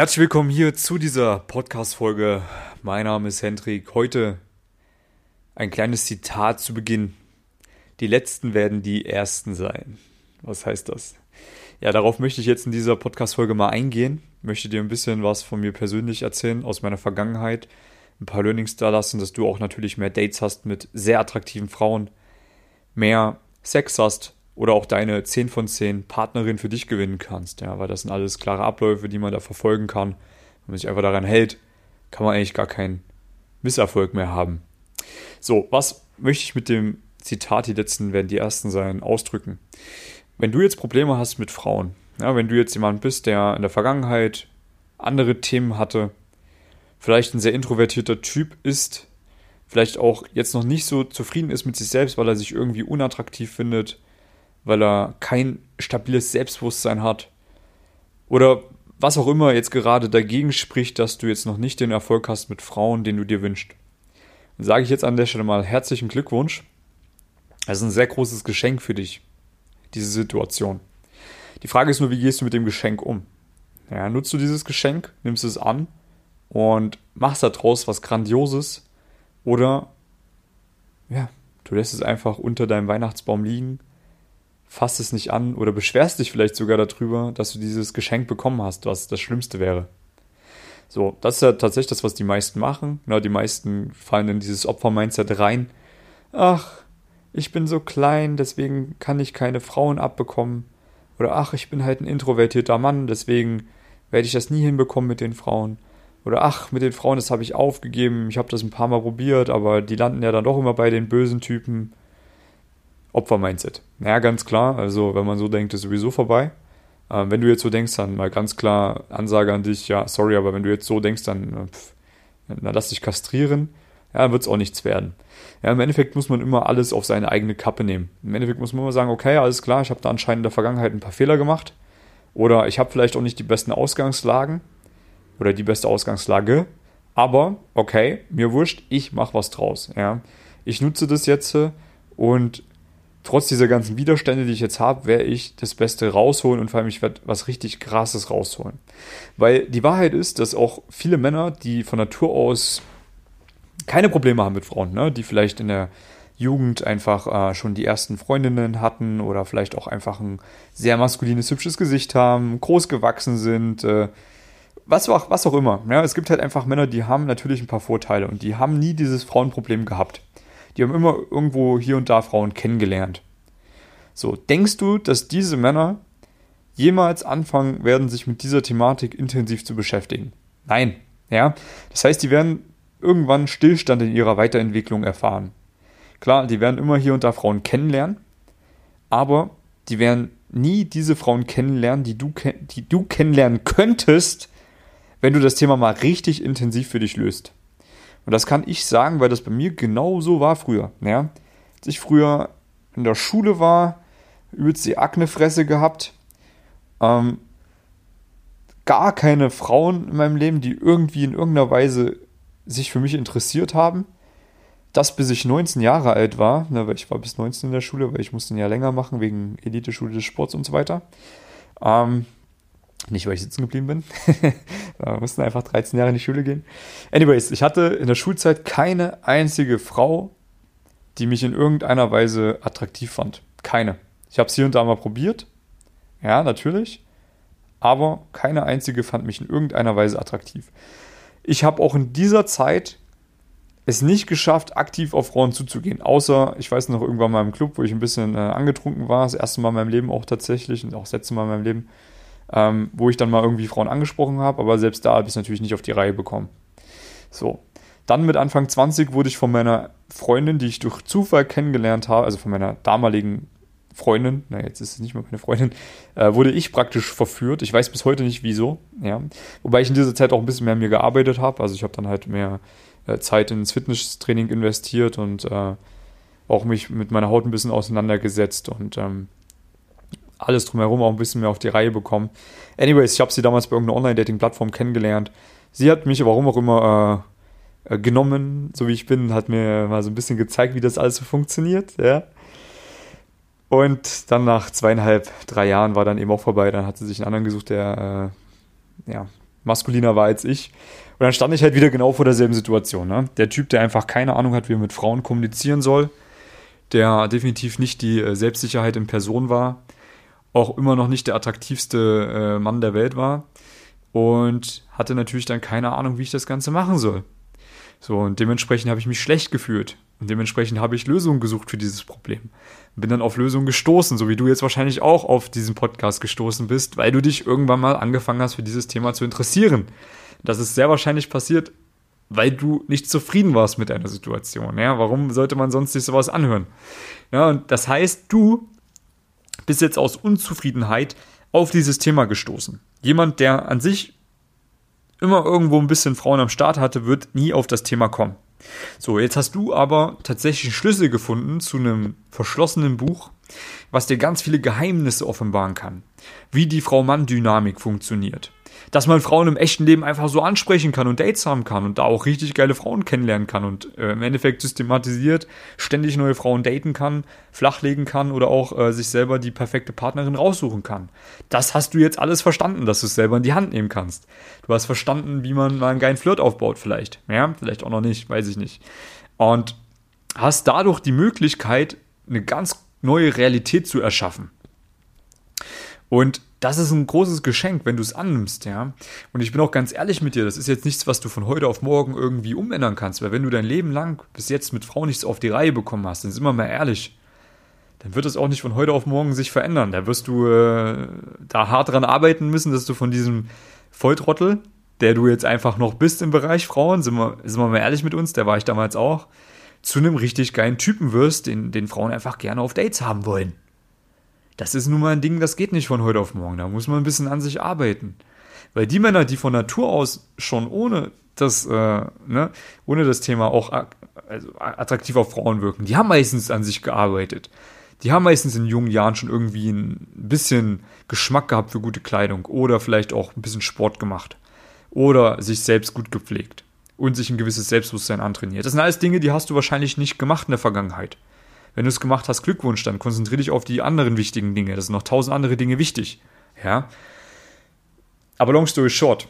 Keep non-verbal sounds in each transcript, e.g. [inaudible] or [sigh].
Herzlich willkommen hier zu dieser Podcast-Folge. Mein Name ist Hendrik. Heute ein kleines Zitat zu Beginn. Die Letzten werden die Ersten sein. Was heißt das? Ja, darauf möchte ich jetzt in dieser Podcast-Folge mal eingehen. Möchte dir ein bisschen was von mir persönlich erzählen, aus meiner Vergangenheit. Ein paar Learnings da lassen, dass du auch natürlich mehr Dates hast mit sehr attraktiven Frauen. Mehr Sex hast oder auch deine 10 von 10 Partnerin für dich gewinnen kannst. Ja, weil das sind alles klare Abläufe, die man da verfolgen kann. Wenn man sich einfach daran hält, kann man eigentlich gar keinen Misserfolg mehr haben. So, was möchte ich mit dem Zitat, die letzten werden die ersten sein, ausdrücken? Wenn du jetzt Probleme hast mit Frauen, ja, wenn du jetzt jemand bist, der in der Vergangenheit andere Themen hatte, vielleicht ein sehr introvertierter Typ ist, vielleicht auch jetzt noch nicht so zufrieden ist mit sich selbst, weil er sich irgendwie unattraktiv findet, weil er kein stabiles Selbstbewusstsein hat oder was auch immer jetzt gerade dagegen spricht, dass du jetzt noch nicht den Erfolg hast mit Frauen, den du dir wünschst. Dann sage ich jetzt an der Stelle mal herzlichen Glückwunsch. Das ist ein sehr großes Geschenk für dich, diese Situation. Die Frage ist nur, wie gehst du mit dem Geschenk um? Ja, nutzt du dieses Geschenk, nimmst es an und machst daraus was Grandioses oder ja, du lässt es einfach unter deinem Weihnachtsbaum liegen fasst es nicht an oder beschwerst dich vielleicht sogar darüber, dass du dieses Geschenk bekommen hast, was das Schlimmste wäre. So, das ist ja tatsächlich das, was die meisten machen. Ja, die meisten fallen in dieses Opfer-Mindset rein. Ach, ich bin so klein, deswegen kann ich keine Frauen abbekommen. Oder ach, ich bin halt ein introvertierter Mann, deswegen werde ich das nie hinbekommen mit den Frauen. Oder ach, mit den Frauen, das habe ich aufgegeben, ich habe das ein paar Mal probiert, aber die landen ja dann doch immer bei den bösen Typen. Opfer-Mindset. Ja, ganz klar. Also, wenn man so denkt, ist sowieso vorbei. Ähm, wenn du jetzt so denkst, dann mal ganz klar Ansage an dich, ja, sorry, aber wenn du jetzt so denkst, dann, äh, pff, dann lass dich kastrieren. Ja, dann wird es auch nichts werden. Ja, im Endeffekt muss man immer alles auf seine eigene Kappe nehmen. Im Endeffekt muss man immer sagen, okay, alles klar, ich habe da anscheinend in der Vergangenheit ein paar Fehler gemacht. Oder ich habe vielleicht auch nicht die besten Ausgangslagen oder die beste Ausgangslage. Aber, okay, mir wurscht, ich mache was draus. Ja. Ich nutze das jetzt äh, und trotz dieser ganzen Widerstände, die ich jetzt habe, werde ich das Beste rausholen und vor allem ich werde was richtig Krasses rausholen. Weil die Wahrheit ist, dass auch viele Männer, die von Natur aus keine Probleme haben mit Frauen, ne? die vielleicht in der Jugend einfach äh, schon die ersten Freundinnen hatten oder vielleicht auch einfach ein sehr maskulines, hübsches Gesicht haben, groß gewachsen sind, äh, was auch, was auch immer. Ja, es gibt halt einfach Männer, die haben natürlich ein paar Vorteile und die haben nie dieses Frauenproblem gehabt. Die haben immer irgendwo hier und da Frauen kennengelernt. So, denkst du, dass diese Männer jemals anfangen werden, sich mit dieser Thematik intensiv zu beschäftigen? Nein. Ja, das heißt, die werden irgendwann Stillstand in ihrer Weiterentwicklung erfahren. Klar, die werden immer hier und da Frauen kennenlernen, aber die werden nie diese Frauen kennenlernen, die du, die du kennenlernen könntest, wenn du das Thema mal richtig intensiv für dich löst. Und das kann ich sagen, weil das bei mir genau so war früher. Ja? Als ich früher in der Schule war, übelst die Aknefresse gehabt, ähm, gar keine Frauen in meinem Leben, die irgendwie in irgendeiner Weise sich für mich interessiert haben. Das bis ich 19 Jahre alt war, ne, weil ich war bis 19 in der Schule, weil ich musste ein Jahr länger machen wegen Elite-Schule des Sports und so weiter. Ähm, nicht, weil ich sitzen geblieben bin. [laughs] Wir mussten einfach 13 Jahre in die Schule gehen. Anyways, ich hatte in der Schulzeit keine einzige Frau, die mich in irgendeiner Weise attraktiv fand. Keine. Ich habe es hier und da mal probiert. Ja, natürlich. Aber keine einzige fand mich in irgendeiner Weise attraktiv. Ich habe auch in dieser Zeit es nicht geschafft, aktiv auf Frauen zuzugehen. Außer, ich weiß noch, irgendwann mal im Club, wo ich ein bisschen äh, angetrunken war. Das erste Mal in meinem Leben auch tatsächlich und auch das letzte Mal in meinem Leben ähm, wo ich dann mal irgendwie Frauen angesprochen habe, aber selbst da habe ich es natürlich nicht auf die Reihe bekommen. So. Dann mit Anfang 20 wurde ich von meiner Freundin, die ich durch Zufall kennengelernt habe, also von meiner damaligen Freundin, na jetzt ist es nicht mehr meine Freundin, äh, wurde ich praktisch verführt. Ich weiß bis heute nicht wieso, ja. Wobei ich in dieser Zeit auch ein bisschen mehr an mir gearbeitet habe. Also ich habe dann halt mehr äh, Zeit ins Fitnesstraining investiert und äh, auch mich mit meiner Haut ein bisschen auseinandergesetzt und ähm, alles drumherum auch ein bisschen mehr auf die Reihe bekommen. Anyways, ich habe sie damals bei irgendeiner Online-Dating-Plattform kennengelernt. Sie hat mich warum auch immer äh, äh, genommen, so wie ich bin, hat mir mal so ein bisschen gezeigt, wie das alles so funktioniert, ja. Und dann nach zweieinhalb, drei Jahren war dann eben auch vorbei. Dann hat sie sich einen anderen gesucht, der, äh, ja, maskuliner war als ich. Und dann stand ich halt wieder genau vor derselben Situation. Ne? Der Typ, der einfach keine Ahnung hat, wie er mit Frauen kommunizieren soll, der definitiv nicht die äh, Selbstsicherheit in Person war, auch immer noch nicht der attraktivste äh, Mann der Welt war und hatte natürlich dann keine Ahnung, wie ich das Ganze machen soll. So, und dementsprechend habe ich mich schlecht gefühlt. Und dementsprechend habe ich Lösungen gesucht für dieses Problem. Bin dann auf Lösungen gestoßen, so wie du jetzt wahrscheinlich auch auf diesen Podcast gestoßen bist, weil du dich irgendwann mal angefangen hast, für dieses Thema zu interessieren. Das ist sehr wahrscheinlich passiert, weil du nicht zufrieden warst mit deiner Situation. Ja, warum sollte man sonst sich sowas anhören? Ja, und das heißt, du bist jetzt aus Unzufriedenheit auf dieses Thema gestoßen. Jemand, der an sich immer irgendwo ein bisschen Frauen am Start hatte, wird nie auf das Thema kommen. So, jetzt hast du aber tatsächlich einen Schlüssel gefunden zu einem verschlossenen Buch, was dir ganz viele Geheimnisse offenbaren kann. Wie die Frau-Mann-Dynamik funktioniert dass man Frauen im echten Leben einfach so ansprechen kann und Dates haben kann und da auch richtig geile Frauen kennenlernen kann und äh, im Endeffekt systematisiert ständig neue Frauen daten kann, flachlegen kann oder auch äh, sich selber die perfekte Partnerin raussuchen kann. Das hast du jetzt alles verstanden, dass du es selber in die Hand nehmen kannst. Du hast verstanden, wie man mal einen geilen Flirt aufbaut vielleicht. Ja, vielleicht auch noch nicht, weiß ich nicht. Und hast dadurch die Möglichkeit, eine ganz neue Realität zu erschaffen. Und das ist ein großes Geschenk, wenn du es annimmst, ja. Und ich bin auch ganz ehrlich mit dir, das ist jetzt nichts, was du von heute auf morgen irgendwie umändern kannst, weil wenn du dein Leben lang bis jetzt mit Frauen nichts auf die Reihe bekommen hast, dann sind wir mal ehrlich, dann wird es auch nicht von heute auf morgen sich verändern. Da wirst du äh, da hart dran arbeiten müssen, dass du von diesem Volltrottel, der du jetzt einfach noch bist im Bereich Frauen, sind wir, sind wir mal ehrlich mit uns, der war ich damals auch, zu einem richtig geilen Typen wirst, den, den Frauen einfach gerne auf Dates haben wollen das ist nun mal ein Ding, das geht nicht von heute auf morgen. Da muss man ein bisschen an sich arbeiten. Weil die Männer, die von Natur aus schon ohne das, äh, ne, ohne das Thema auch also attraktiv auf Frauen wirken, die haben meistens an sich gearbeitet. Die haben meistens in jungen Jahren schon irgendwie ein bisschen Geschmack gehabt für gute Kleidung oder vielleicht auch ein bisschen Sport gemacht oder sich selbst gut gepflegt und sich ein gewisses Selbstbewusstsein antrainiert. Das sind alles Dinge, die hast du wahrscheinlich nicht gemacht in der Vergangenheit. Wenn du es gemacht hast, Glückwunsch, dann konzentriere dich auf die anderen wichtigen Dinge. Das sind noch tausend andere Dinge wichtig. Ja. Aber long story short,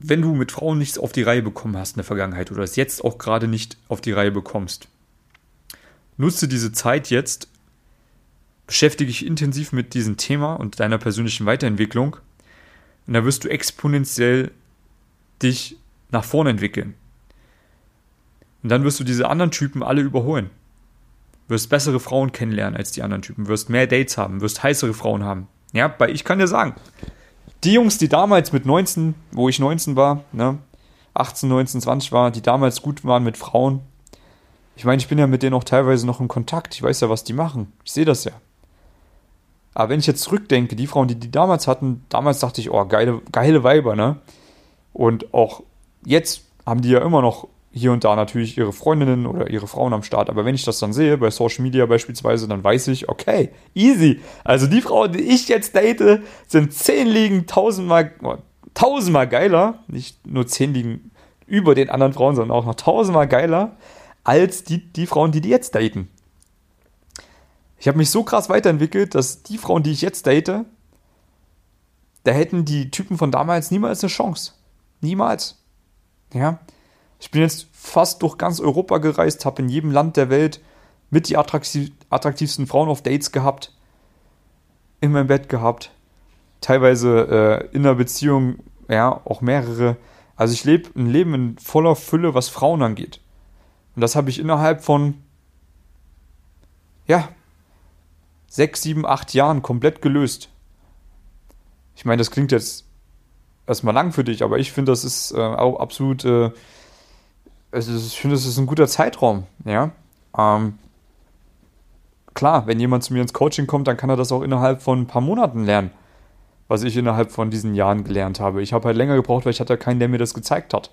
wenn du mit Frauen nichts auf die Reihe bekommen hast in der Vergangenheit oder es jetzt auch gerade nicht auf die Reihe bekommst, nutze diese Zeit jetzt, beschäftige dich intensiv mit diesem Thema und deiner persönlichen Weiterentwicklung und da wirst du exponentiell dich nach vorne entwickeln. Und dann wirst du diese anderen Typen alle überholen. Wirst bessere Frauen kennenlernen als die anderen Typen, wirst mehr Dates haben, wirst heißere Frauen haben. Ja, weil ich kann dir sagen, die Jungs, die damals mit 19, wo ich 19 war, ne, 18, 19, 20 war, die damals gut waren mit Frauen, ich meine, ich bin ja mit denen auch teilweise noch in Kontakt. Ich weiß ja, was die machen. Ich sehe das ja. Aber wenn ich jetzt zurückdenke, die Frauen, die die damals hatten, damals dachte ich, oh, geile, geile Weiber, ne? Und auch jetzt haben die ja immer noch hier und da natürlich ihre Freundinnen oder ihre Frauen am Start. Aber wenn ich das dann sehe, bei Social Media beispielsweise, dann weiß ich, okay, easy. Also die Frauen, die ich jetzt date, sind zehn Ligen tausendmal, tausendmal geiler. Nicht nur zehn Ligen über den anderen Frauen, sondern auch noch tausendmal geiler als die, die Frauen, die die jetzt daten. Ich habe mich so krass weiterentwickelt, dass die Frauen, die ich jetzt date, da hätten die Typen von damals niemals eine Chance. Niemals. Ja. Ich bin jetzt fast durch ganz Europa gereist, habe in jedem Land der Welt mit die attraktiv attraktivsten Frauen auf Dates gehabt, in meinem Bett gehabt, teilweise äh, in einer Beziehung, ja, auch mehrere. Also ich lebe ein Leben in voller Fülle, was Frauen angeht. Und das habe ich innerhalb von, ja, sechs, sieben, acht Jahren komplett gelöst. Ich meine, das klingt jetzt erstmal lang für dich, aber ich finde, das ist äh, auch absolut äh, also ich finde, das ist ein guter Zeitraum, ja. Ähm, klar, wenn jemand zu mir ins Coaching kommt, dann kann er das auch innerhalb von ein paar Monaten lernen, was ich innerhalb von diesen Jahren gelernt habe. Ich habe halt länger gebraucht, weil ich hatte keinen, der mir das gezeigt hat.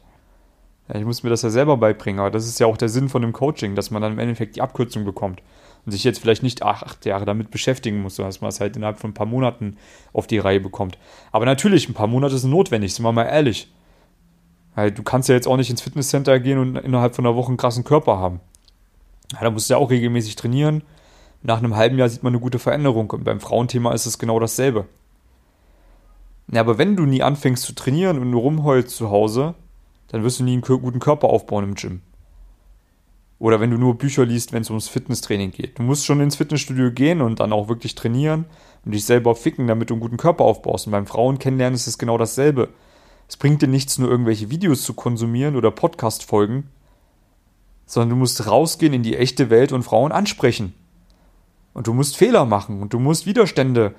Ja, ich muss mir das ja selber beibringen, aber das ist ja auch der Sinn von dem Coaching, dass man dann im Endeffekt die Abkürzung bekommt und sich jetzt vielleicht nicht acht, acht Jahre damit beschäftigen muss, sondern dass man es halt innerhalb von ein paar Monaten auf die Reihe bekommt. Aber natürlich, ein paar Monate sind notwendig, sind wir mal ehrlich. Weil du kannst ja jetzt auch nicht ins Fitnesscenter gehen und innerhalb von einer Woche einen krassen Körper haben. Ja, da musst du ja auch regelmäßig trainieren. Nach einem halben Jahr sieht man eine gute Veränderung. Und beim Frauenthema ist es genau dasselbe. Ja, aber wenn du nie anfängst zu trainieren und nur rumheulst zu Hause, dann wirst du nie einen guten Körper aufbauen im Gym. Oder wenn du nur Bücher liest, wenn es ums Fitnesstraining geht. Du musst schon ins Fitnessstudio gehen und dann auch wirklich trainieren und dich selber ficken, damit du einen guten Körper aufbaust. Und beim Frauen kennenlernen ist es genau dasselbe. Es bringt dir nichts, nur irgendwelche Videos zu konsumieren oder Podcast-Folgen, sondern du musst rausgehen in die echte Welt und Frauen ansprechen. Und du musst Fehler machen und du musst Widerstände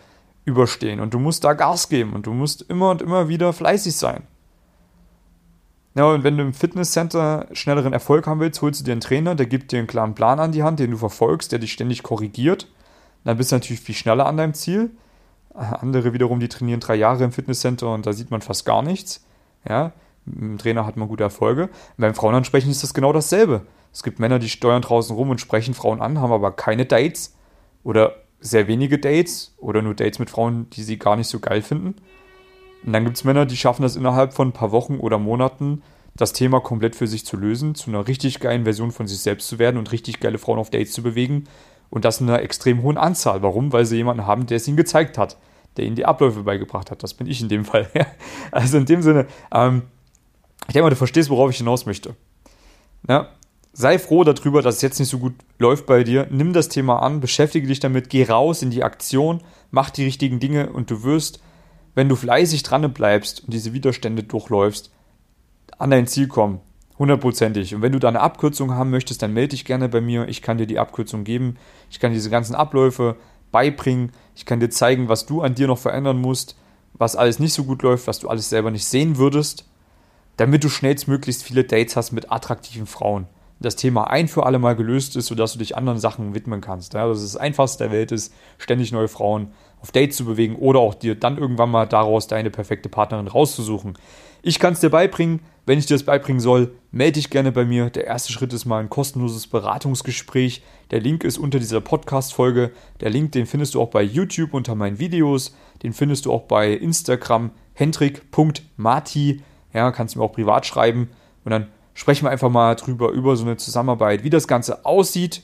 überstehen und du musst da Gas geben und du musst immer und immer wieder fleißig sein. Ja, und wenn du im Fitnesscenter schnelleren Erfolg haben willst, holst du dir einen Trainer, der gibt dir einen klaren Plan an die Hand, den du verfolgst, der dich ständig korrigiert. Dann bist du natürlich viel schneller an deinem Ziel. Andere wiederum, die trainieren drei Jahre im Fitnesscenter und da sieht man fast gar nichts. Ja, dem Trainer hat man gute Erfolge. Beim Frauenansprechen ist das genau dasselbe. Es gibt Männer, die steuern draußen rum und sprechen Frauen an, haben aber keine Dates oder sehr wenige Dates oder nur Dates mit Frauen, die sie gar nicht so geil finden. Und dann gibt es Männer, die schaffen das innerhalb von ein paar Wochen oder Monaten, das Thema komplett für sich zu lösen, zu einer richtig geilen Version von sich selbst zu werden und richtig geile Frauen auf Dates zu bewegen. Und das in einer extrem hohen Anzahl. Warum? Weil sie jemanden haben, der es ihnen gezeigt hat, der ihnen die Abläufe beigebracht hat. Das bin ich in dem Fall. [laughs] also in dem Sinne, ähm, ich denke mal, du verstehst, worauf ich hinaus möchte. Ja, sei froh darüber, dass es jetzt nicht so gut läuft bei dir. Nimm das Thema an, beschäftige dich damit, geh raus in die Aktion, mach die richtigen Dinge und du wirst wenn du fleißig dran bleibst und diese Widerstände durchläufst, an dein Ziel kommen. Hundertprozentig. Und wenn du da eine Abkürzung haben möchtest, dann melde dich gerne bei mir. Ich kann dir die Abkürzung geben. Ich kann diese ganzen Abläufe beibringen. Ich kann dir zeigen, was du an dir noch verändern musst, was alles nicht so gut läuft, was du alles selber nicht sehen würdest, damit du schnellstmöglichst viele Dates hast mit attraktiven Frauen. Das Thema ein für alle Mal gelöst ist, sodass du dich anderen Sachen widmen kannst. Ja, dass es das Einfachste der Welt ist, ständig neue Frauen auf Dates zu bewegen oder auch dir dann irgendwann mal daraus deine perfekte Partnerin rauszusuchen. Ich kann es dir beibringen. Wenn ich dir das beibringen soll, melde dich gerne bei mir. Der erste Schritt ist mal ein kostenloses Beratungsgespräch. Der Link ist unter dieser Podcast-Folge. Der Link, den findest du auch bei YouTube unter meinen Videos. Den findest du auch bei Instagram hendrik.mati. Ja, kannst du mir auch privat schreiben. Und dann sprechen wir einfach mal drüber, über so eine Zusammenarbeit, wie das Ganze aussieht.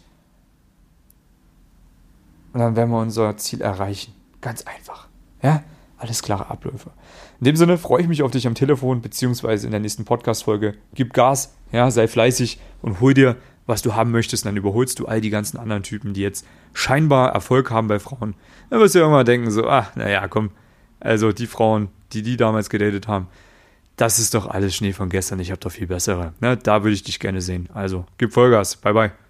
Und dann werden wir unser Ziel erreichen. Ganz einfach. Ja, alles klare Abläufe. In dem Sinne freue ich mich auf dich am Telefon beziehungsweise in der nächsten Podcast-Folge. Gib Gas, ja, sei fleißig und hol dir, was du haben möchtest. Und dann überholst du all die ganzen anderen Typen, die jetzt scheinbar Erfolg haben bei Frauen. Dann wirst du ja irgendwann denken, so, ach, naja, komm. Also die Frauen, die die damals gedatet haben, das ist doch alles Schnee von gestern. Ich habe doch viel bessere. Ne? Da würde ich dich gerne sehen. Also, gib Vollgas. Bye, bye.